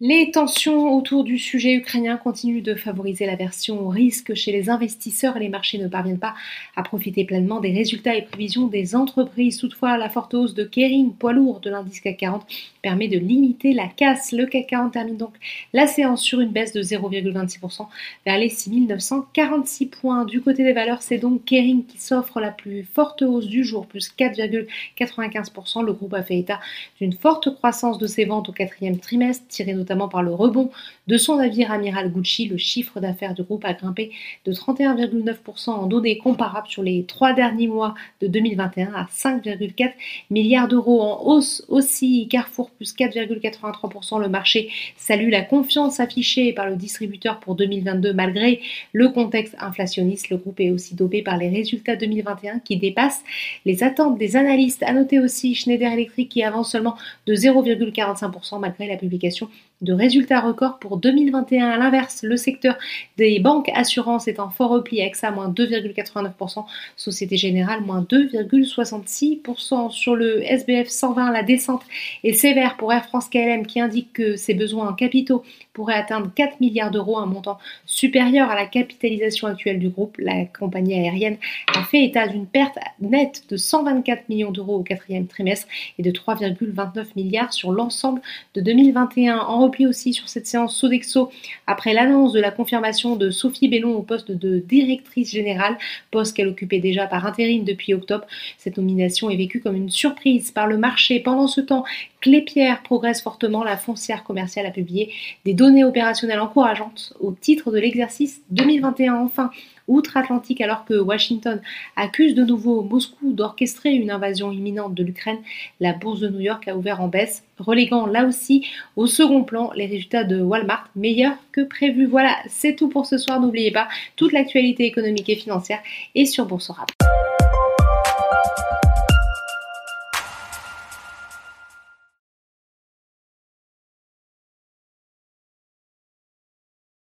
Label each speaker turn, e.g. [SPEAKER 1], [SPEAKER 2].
[SPEAKER 1] Les tensions autour du sujet ukrainien continuent de favoriser la version risque chez les investisseurs et les marchés ne parviennent pas à profiter pleinement des résultats et prévisions des entreprises. Toutefois, la forte hausse de Kering, poids lourd de l'indice CAC 40, permet de limiter la casse. Le CAC 40 termine donc la séance sur une baisse de 0,26% vers les 6946 points. Du côté des valeurs, c'est donc Kering qui s'offre la plus forte hausse du jour, plus 4,95%. Le groupe a fait état d'une forte croissance de ses ventes au quatrième trimestre, tirée par le rebond de son navire amiral Gucci. Le chiffre d'affaires du groupe a grimpé de 31,9% en données comparables sur les trois derniers mois de 2021 à 5,4 milliards d'euros en hausse aussi. Carrefour plus 4,83%. Le marché salue la confiance affichée par le distributeur pour 2022 malgré le contexte inflationniste. Le groupe est aussi dopé par les résultats 2021 qui dépassent les attentes des analystes. À noter aussi Schneider Electric qui avance seulement de 0,45% malgré la publication de résultats records pour 2021. À l'inverse, le secteur des banques assurances est en fort repli ça, moins 2,89%, Société Générale, moins 2,66%. Sur le SBF 120, la descente est sévère pour Air France KLM qui indique que ses besoins en capitaux pourraient atteindre 4 milliards d'euros, un montant supérieur à la capitalisation actuelle du groupe. La compagnie aérienne a fait état d'une perte nette de 124 millions d'euros au quatrième trimestre et de 3,29 milliards sur l'ensemble de 2021. En repli aussi sur cette séance Sodexo après l'annonce de la confirmation de Sophie Bellon au poste de directrice générale, poste qu'elle occupait déjà par intérim depuis octobre. Cette nomination est vécue comme une surprise par le marché. Pendant ce temps, Clépierre progresse fortement. La foncière commerciale a publié des données opérationnelles encourageantes au titre de l'exercice 2021. Enfin, outre-Atlantique, alors que Washington accuse de nouveau Moscou d'orchestrer une invasion imminente de l'Ukraine, la bourse de New York a ouvert en baisse, reléguant là aussi au second plan les résultats de Walmart, meilleurs que prévu. Voilà, c'est tout pour ce soir. N'oubliez pas, toute l'actualité économique et financière est sur Boursorama.